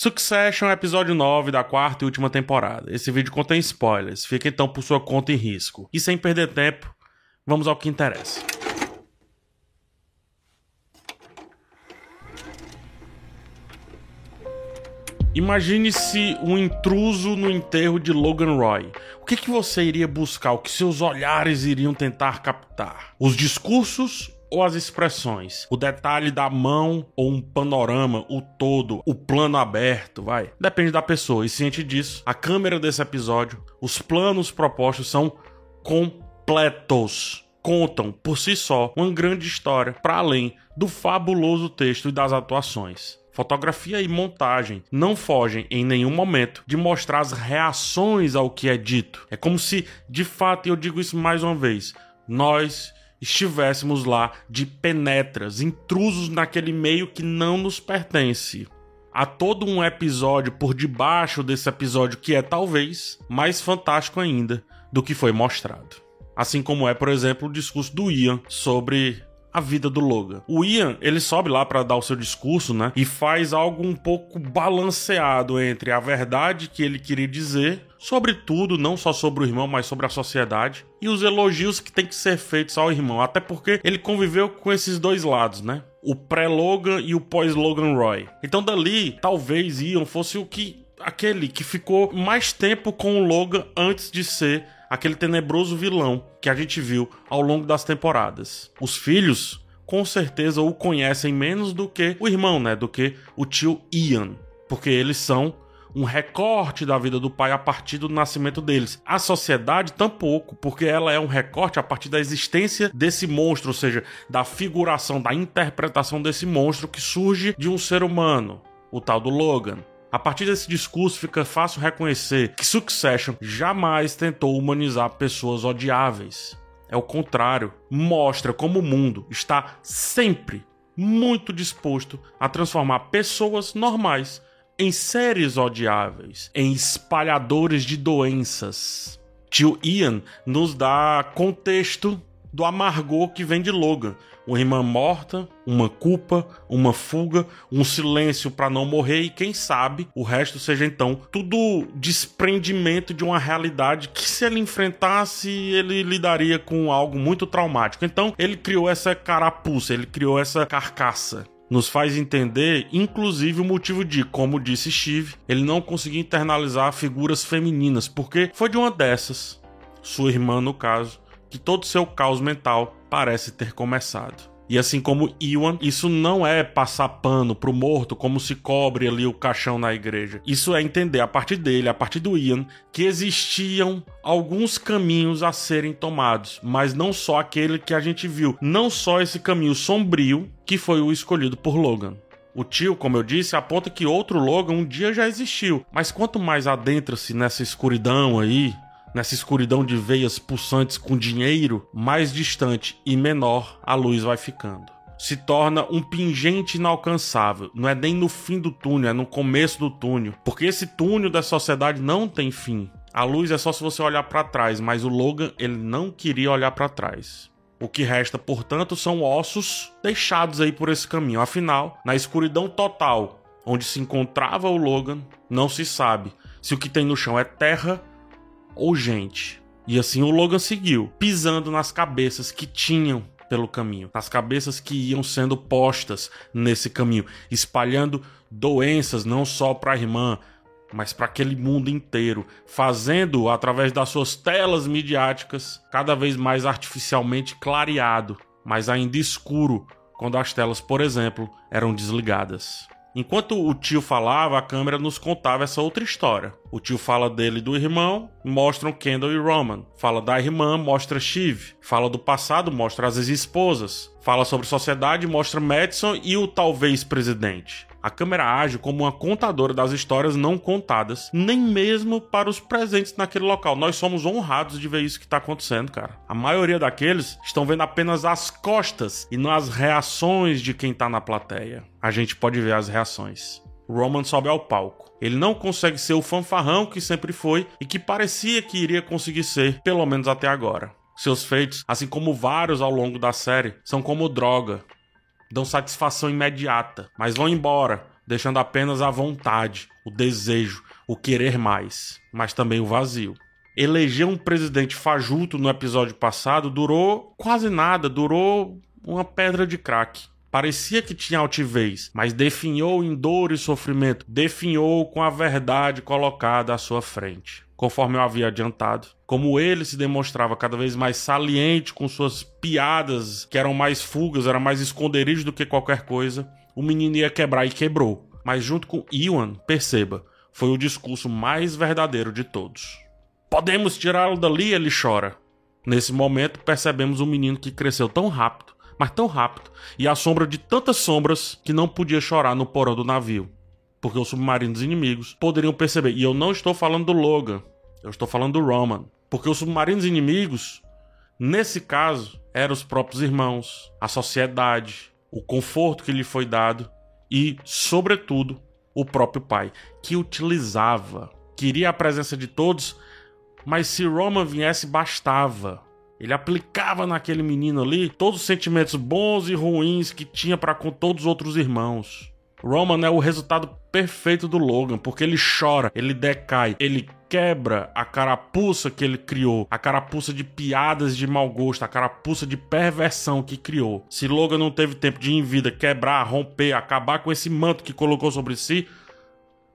Succession, episódio 9 da quarta e última temporada. Esse vídeo contém spoilers, fica então por sua conta e risco. E sem perder tempo, vamos ao que interessa. Imagine-se um intruso no enterro de Logan Roy. O que, que você iria buscar? O que seus olhares iriam tentar captar? Os discursos ou as expressões, o detalhe da mão ou um panorama, o todo, o plano aberto, vai. Depende da pessoa. E ciente disso, a câmera desse episódio, os planos propostos são completos. Contam por si só uma grande história para além do fabuloso texto e das atuações. Fotografia e montagem não fogem em nenhum momento de mostrar as reações ao que é dito. É como se, de fato, e eu digo isso mais uma vez, nós estivéssemos lá de penetras, intrusos naquele meio que não nos pertence. Há todo um episódio por debaixo desse episódio que é talvez mais fantástico ainda do que foi mostrado. Assim como é, por exemplo, o discurso do Ian sobre a vida do Logan. O Ian, ele sobe lá para dar o seu discurso, né? E faz algo um pouco balanceado entre a verdade que ele queria dizer sobre tudo, não só sobre o irmão, mas sobre a sociedade, e os elogios que tem que ser feitos ao irmão, até porque ele conviveu com esses dois lados, né? O pré-Logan e o pós-Logan Roy. Então dali, talvez Ian fosse o que aquele que ficou mais tempo com o Logan antes de ser aquele tenebroso vilão que a gente viu ao longo das temporadas. Os filhos com certeza o conhecem menos do que o irmão, né, do que o tio Ian, porque eles são um recorte da vida do pai a partir do nascimento deles. A sociedade tampouco, porque ela é um recorte a partir da existência desse monstro, ou seja, da figuração, da interpretação desse monstro que surge de um ser humano, o tal do Logan. A partir desse discurso fica fácil reconhecer que Succession jamais tentou humanizar pessoas odiáveis. É o contrário, mostra como o mundo está sempre muito disposto a transformar pessoas normais em seres odiáveis, em espalhadores de doenças. Tio Ian nos dá contexto do amargor que vem de Logan. Uma irmã morta, uma culpa, uma fuga, um silêncio para não morrer e quem sabe o resto seja então tudo desprendimento de uma realidade que se ele enfrentasse ele lidaria com algo muito traumático. Então ele criou essa carapuça, ele criou essa carcaça nos faz entender, inclusive, o motivo de, como disse Steve, ele não conseguia internalizar figuras femininas, porque foi de uma dessas, sua irmã no caso, que todo seu caos mental parece ter começado. E assim como Iwan, isso não é passar pano pro morto como se cobre ali o caixão na igreja. Isso é entender a partir dele, a partir do Ian, que existiam alguns caminhos a serem tomados, mas não só aquele que a gente viu, não só esse caminho sombrio que foi o escolhido por Logan. O tio, como eu disse, aponta que outro Logan um dia já existiu, mas quanto mais adentra-se nessa escuridão aí, nessa escuridão de veias pulsantes com dinheiro, mais distante e menor a luz vai ficando. Se torna um pingente inalcançável. Não é nem no fim do túnel, é no começo do túnel. Porque esse túnel da sociedade não tem fim. A luz é só se você olhar para trás, mas o Logan ele não queria olhar para trás. O que resta, portanto, são ossos deixados aí por esse caminho. Afinal, na escuridão total onde se encontrava o Logan, não se sabe se o que tem no chão é terra ou gente. E assim o Logan seguiu, pisando nas cabeças que tinham pelo caminho, nas cabeças que iam sendo postas nesse caminho, espalhando doenças não só para a irmã, mas para aquele mundo inteiro, fazendo através das suas telas midiáticas cada vez mais artificialmente clareado, mas ainda escuro quando as telas, por exemplo, eram desligadas. Enquanto o tio falava, a câmera nos contava essa outra história. O tio fala dele e do irmão, mostram Kendall e Roman. Fala da irmã, mostra Shiv. Fala do passado, mostra as ex-esposas. Fala sobre sociedade, mostra Madison e o talvez presidente. A câmera age como uma contadora das histórias não contadas, nem mesmo para os presentes naquele local. Nós somos honrados de ver isso que está acontecendo, cara. A maioria daqueles estão vendo apenas as costas e não as reações de quem está na plateia. A gente pode ver as reações. Roman sobe ao palco. Ele não consegue ser o fanfarrão que sempre foi e que parecia que iria conseguir ser, pelo menos até agora. Seus feitos, assim como vários ao longo da série, são como droga dão satisfação imediata, mas vão embora deixando apenas a vontade, o desejo, o querer mais, mas também o vazio. Eleger um presidente fajuto no episódio passado durou quase nada, durou uma pedra de crack. Parecia que tinha altivez, mas definhou em dor e sofrimento, definhou com a verdade colocada à sua frente. Conforme eu havia adiantado, como ele se demonstrava cada vez mais saliente com suas piadas, que eram mais fugas, eram mais esconderijos do que qualquer coisa, o menino ia quebrar e quebrou. Mas junto com Iwan, perceba, foi o discurso mais verdadeiro de todos. Podemos tirá-lo dali, ele chora. Nesse momento, percebemos um menino que cresceu tão rápido mas tão rápido, e à sombra de tantas sombras que não podia chorar no porão do navio. Porque os submarinos inimigos poderiam perceber. E eu não estou falando do Logan, eu estou falando do Roman. Porque os submarinos inimigos, nesse caso, eram os próprios irmãos, a sociedade, o conforto que lhe foi dado e, sobretudo, o próprio pai, que utilizava, queria a presença de todos, mas se Roman viesse, bastava. Ele aplicava naquele menino ali todos os sentimentos bons e ruins que tinha para com todos os outros irmãos. Roman é o resultado perfeito do Logan, porque ele chora, ele decai, ele quebra a carapuça que ele criou, a carapuça de piadas de mau gosto, a carapuça de perversão que criou. Se Logan não teve tempo de em vida quebrar, romper, acabar com esse manto que colocou sobre si,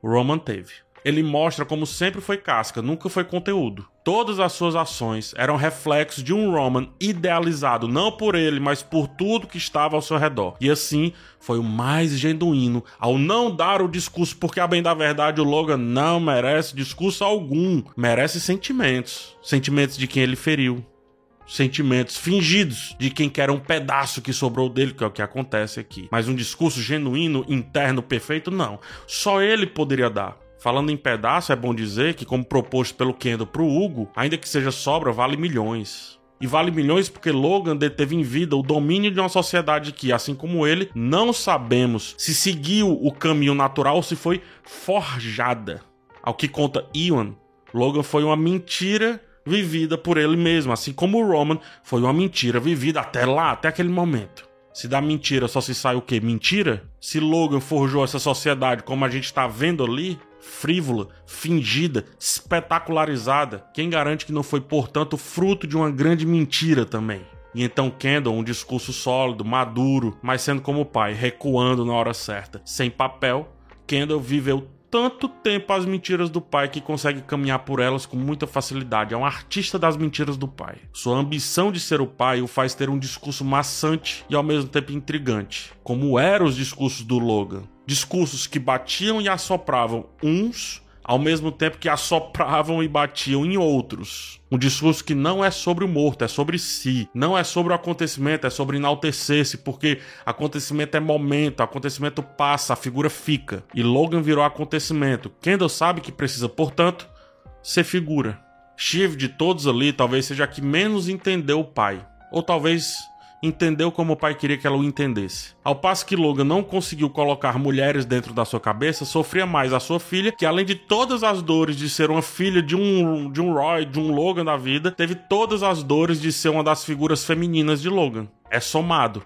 Roman teve ele mostra como sempre foi casca, nunca foi conteúdo. Todas as suas ações eram reflexos de um Roman idealizado não por ele, mas por tudo que estava ao seu redor. E assim foi o mais genuíno ao não dar o discurso, porque a bem da verdade o Logan não merece discurso algum, merece sentimentos, sentimentos de quem ele feriu, sentimentos fingidos de quem quer um pedaço que sobrou dele, que é o que acontece aqui. Mas um discurso genuíno, interno, perfeito, não. Só ele poderia dar. Falando em pedaço, é bom dizer que, como proposto pelo Kendo pro Hugo, ainda que seja sobra, vale milhões. E vale milhões porque Logan deteve em vida o domínio de uma sociedade que, assim como ele, não sabemos se seguiu o caminho natural ou se foi forjada. Ao que conta Ewan, Logan foi uma mentira vivida por ele mesmo, assim como o Roman foi uma mentira vivida até lá, até aquele momento. Se da mentira só se sai o quê? Mentira? Se Logan forjou essa sociedade como a gente está vendo ali, frívola, fingida, espetacularizada, quem garante que não foi, portanto, fruto de uma grande mentira também? E então Kendall, um discurso sólido, maduro, mas sendo como pai, recuando na hora certa, sem papel, Kendall viveu tanto tempo as mentiras do pai que consegue caminhar por elas com muita facilidade. É um artista das mentiras do pai. Sua ambição de ser o pai o faz ter um discurso maçante e ao mesmo tempo intrigante, como eram os discursos do Logan. Discursos que batiam e assopravam uns ao mesmo tempo que assopravam e batiam em outros. Um discurso que não é sobre o morto, é sobre si. Não é sobre o acontecimento, é sobre enaltecer-se, porque acontecimento é momento, acontecimento passa, a figura fica. E Logan virou acontecimento. Kendall sabe que precisa, portanto, ser figura. Shiv de todos ali talvez seja a que menos entendeu o pai. Ou talvez entendeu como o pai queria que ela o entendesse. Ao passo que Logan não conseguiu colocar mulheres dentro da sua cabeça, sofria mais a sua filha, que além de todas as dores de ser uma filha de um, de um Roy, de um Logan da vida, teve todas as dores de ser uma das figuras femininas de Logan. É somado.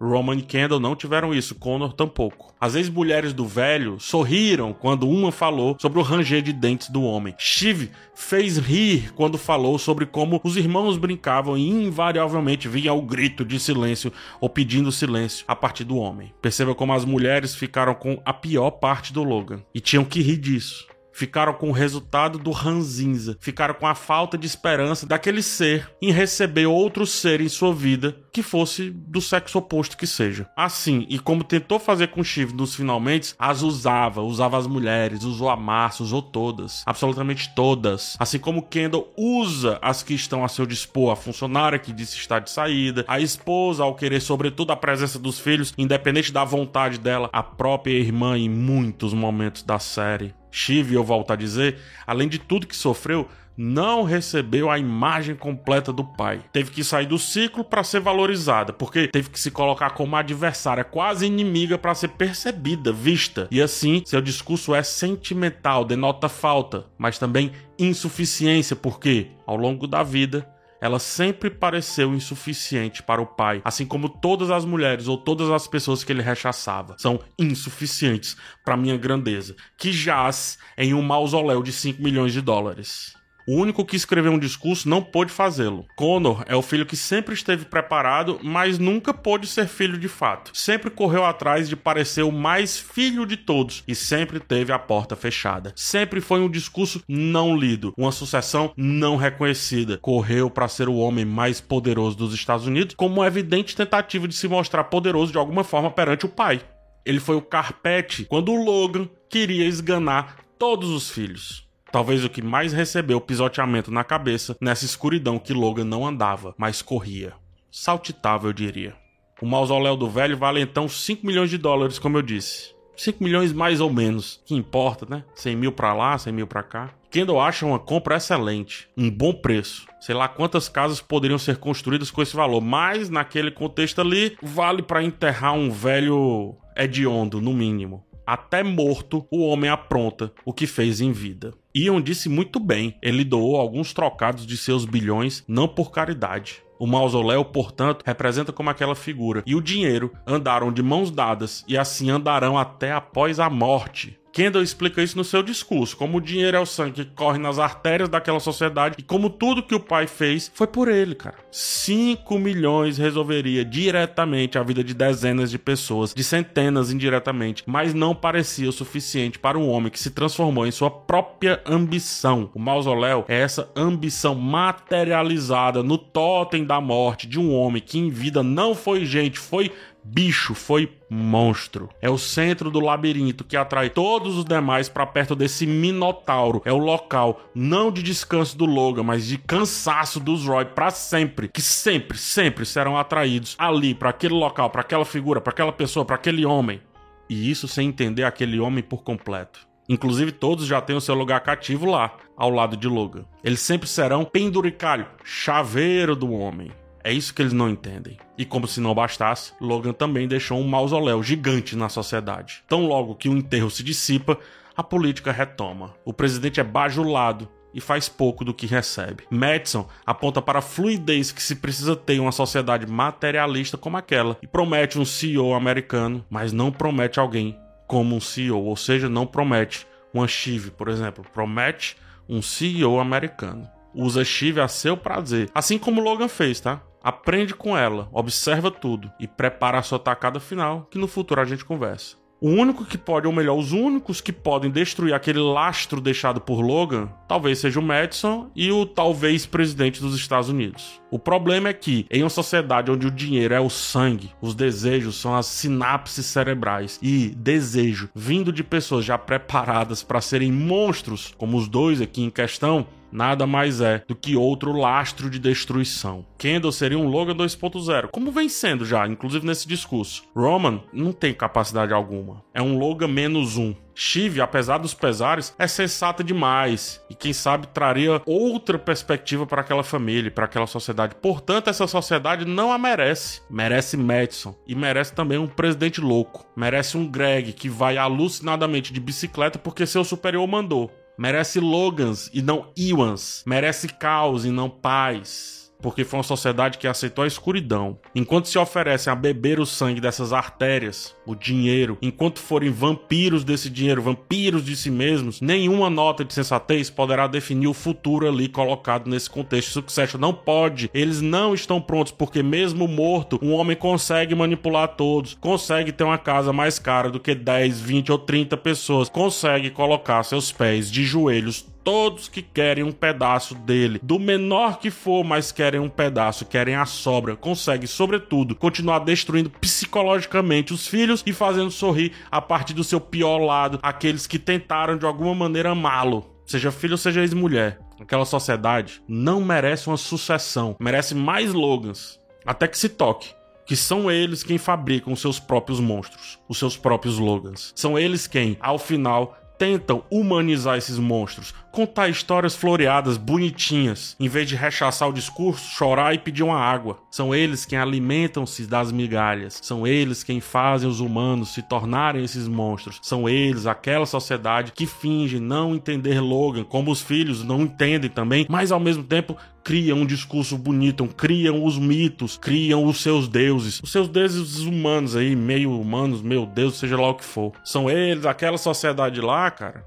Roman e Kendall não tiveram isso, Connor tampouco. As ex-mulheres do velho sorriram quando uma falou sobre o ranger de dentes do homem. Shiv fez rir quando falou sobre como os irmãos brincavam e invariavelmente vinha o grito de silêncio ou pedindo silêncio a partir do homem. Perceba como as mulheres ficaram com a pior parte do Logan e tinham que rir disso ficaram com o resultado do ranzinza, ficaram com a falta de esperança daquele ser em receber outro ser em sua vida que fosse do sexo oposto que seja. Assim, e como tentou fazer com Shiv nos finalmente, as usava, usava as mulheres, usou a massa, usou todas, absolutamente todas. Assim como Kendall usa as que estão a seu dispor, a funcionária que disse estar de saída, a esposa ao querer sobretudo a presença dos filhos, independente da vontade dela, a própria irmã em muitos momentos da série. Shiv, eu volto a dizer, além de tudo que sofreu, não recebeu a imagem completa do pai. Teve que sair do ciclo para ser valorizada, porque teve que se colocar como adversária, quase inimiga para ser percebida, vista. E assim, seu discurso é sentimental, denota falta, mas também insuficiência, porque ao longo da vida ela sempre pareceu insuficiente para o pai, assim como todas as mulheres ou todas as pessoas que ele rechaçava são insuficientes para minha grandeza, que jaz em um mausoléu de 5 milhões de dólares. O único que escreveu um discurso não pôde fazê-lo. Connor é o filho que sempre esteve preparado, mas nunca pôde ser filho de fato. Sempre correu atrás de parecer o mais filho de todos e sempre teve a porta fechada. Sempre foi um discurso não lido, uma sucessão não reconhecida. Correu para ser o homem mais poderoso dos Estados Unidos, como uma evidente tentativa de se mostrar poderoso de alguma forma perante o pai. Ele foi o carpete quando o Logan queria esganar todos os filhos. Talvez o que mais recebeu pisoteamento na cabeça nessa escuridão que Logan não andava, mas corria. Saltitava, eu diria. O mausoléu do velho vale então 5 milhões de dólares, como eu disse. 5 milhões mais ou menos. Que importa, né? 100 mil pra lá, 100 mil pra cá. Kendall acha uma compra excelente, um bom preço. Sei lá quantas casas poderiam ser construídas com esse valor, mas naquele contexto ali, vale para enterrar um velho hediondo, no mínimo. Até morto, o homem apronta o que fez em vida. Ian disse muito bem, ele doou alguns trocados de seus bilhões, não por caridade. O mausoléu, portanto, representa como aquela figura, e o dinheiro andaram de mãos dadas e assim andarão até após a morte. Kendall explica isso no seu discurso, como o dinheiro é o sangue que corre nas artérias daquela sociedade e como tudo que o pai fez foi por ele, cara. 5 milhões resolveria diretamente a vida de dezenas de pessoas, de centenas indiretamente, mas não parecia o suficiente para um homem que se transformou em sua própria ambição. O mausoléu é essa ambição materializada no totem da morte de um homem que em vida não foi gente, foi bicho, foi monstro. É o centro do labirinto que atrai todos os demais para perto desse minotauro. É o local não de descanso do Logan, mas de cansaço dos Roy para sempre, que sempre, sempre serão atraídos ali para aquele local, para aquela figura, para aquela pessoa, para aquele homem. E isso sem entender aquele homem por completo. Inclusive, todos já têm o seu lugar cativo lá, ao lado de Logan. Eles sempre serão penduricalho, chaveiro do homem. É isso que eles não entendem. E como se não bastasse, Logan também deixou um mausoléu gigante na sociedade. Tão logo que o enterro se dissipa, a política retoma. O presidente é bajulado e faz pouco do que recebe. Madison aponta para a fluidez que se precisa ter em uma sociedade materialista como aquela e promete um CEO americano, mas não promete alguém como um CEO, ou seja, não promete uma Chive, por exemplo, promete um CEO americano. Usa Chive a seu prazer, assim como Logan fez, tá? Aprende com ela, observa tudo e prepara a sua tacada final, que no futuro a gente conversa. O único que pode, ou melhor, os únicos que podem destruir aquele lastro deixado por Logan, talvez seja o Madison e o talvez presidente dos Estados Unidos. O problema é que, em uma sociedade onde o dinheiro é o sangue, os desejos são as sinapses cerebrais e desejo vindo de pessoas já preparadas para serem monstros, como os dois aqui em questão, nada mais é do que outro lastro de destruição. Kendall seria um Logan 2.0, como vem sendo já, inclusive nesse discurso. Roman não tem capacidade alguma. É um Logan menos um. Shiv, apesar dos pesares, é sensata demais e quem sabe traria outra perspectiva para aquela família, para aquela sociedade. Portanto, essa sociedade não a merece. Merece Madison e merece também um presidente louco. Merece um Greg que vai alucinadamente de bicicleta porque seu superior mandou. Merece Logans e não Iwans. Merece caos e não paz porque foi uma sociedade que aceitou a escuridão. Enquanto se oferecem a beber o sangue dessas artérias, o dinheiro, enquanto forem vampiros desse dinheiro, vampiros de si mesmos, nenhuma nota de sensatez poderá definir o futuro ali colocado nesse contexto. Succession não pode, eles não estão prontos, porque mesmo morto, um homem consegue manipular todos, consegue ter uma casa mais cara do que 10, 20 ou 30 pessoas, consegue colocar seus pés de joelhos todos que querem um pedaço dele, do menor que for, mas querem um pedaço, querem a sobra, consegue, sobretudo, continuar destruindo psicologicamente os filhos e fazendo sorrir a partir do seu pior lado aqueles que tentaram de alguma maneira amá-lo. Seja filho, seja ex-mulher. Aquela sociedade não merece uma sucessão, merece mais Logans. Até que se toque que são eles quem fabricam os seus próprios monstros, os seus próprios Logans. São eles quem, ao final, tentam humanizar esses monstros, contar histórias floreadas, bonitinhas, em vez de rechaçar o discurso, chorar e pedir uma água. São eles quem alimentam-se das migalhas, são eles quem fazem os humanos se tornarem esses monstros. São eles, aquela sociedade que finge não entender Logan, como os filhos não entendem também, mas ao mesmo tempo criam um discurso bonito, criam os mitos, criam os seus deuses. Os seus deuses humanos aí, meio humanos, meu Deus, seja lá o que for. São eles, aquela sociedade lá, cara,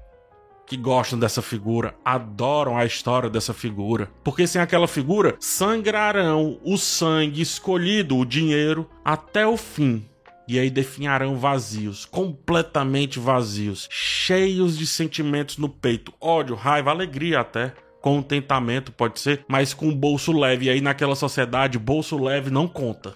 que gostam dessa figura, adoram a história dessa figura. Porque sem aquela figura, sangrarão o sangue escolhido, o dinheiro, até o fim. E aí definharão vazios, completamente vazios, cheios de sentimentos no peito, ódio, raiva, alegria até contentamento, pode ser, mas com bolso leve. E aí naquela sociedade, bolso leve não conta.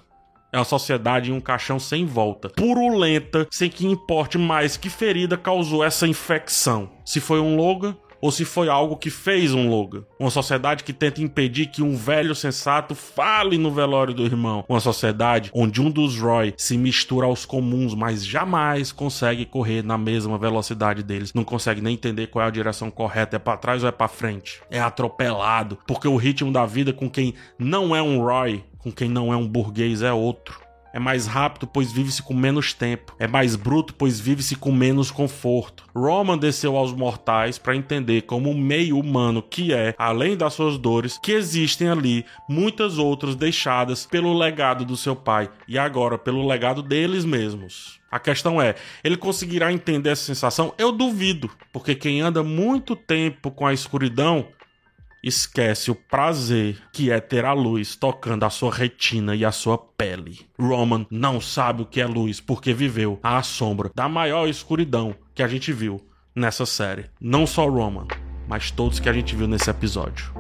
É uma sociedade em um caixão sem volta. Purulenta, sem que importe mais que ferida causou essa infecção. Se foi um Logan ou se foi algo que fez um Logan. Uma sociedade que tenta impedir que um velho sensato fale no velório do irmão. Uma sociedade onde um dos Roy se mistura aos comuns, mas jamais consegue correr na mesma velocidade deles. Não consegue nem entender qual é a direção correta, é para trás ou é para frente. É atropelado, porque o ritmo da vida com quem não é um Roy, com quem não é um burguês é outro. É mais rápido, pois vive-se com menos tempo. É mais bruto, pois vive-se com menos conforto. Roman desceu aos mortais para entender como meio humano que é, além das suas dores, que existem ali muitas outras deixadas pelo legado do seu pai e agora pelo legado deles mesmos. A questão é, ele conseguirá entender essa sensação? Eu duvido, porque quem anda muito tempo com a escuridão esquece o prazer que é ter a luz tocando a sua retina e a sua pele. Roman não sabe o que é luz porque viveu à sombra da maior escuridão que a gente viu nessa série. Não só Roman, mas todos que a gente viu nesse episódio.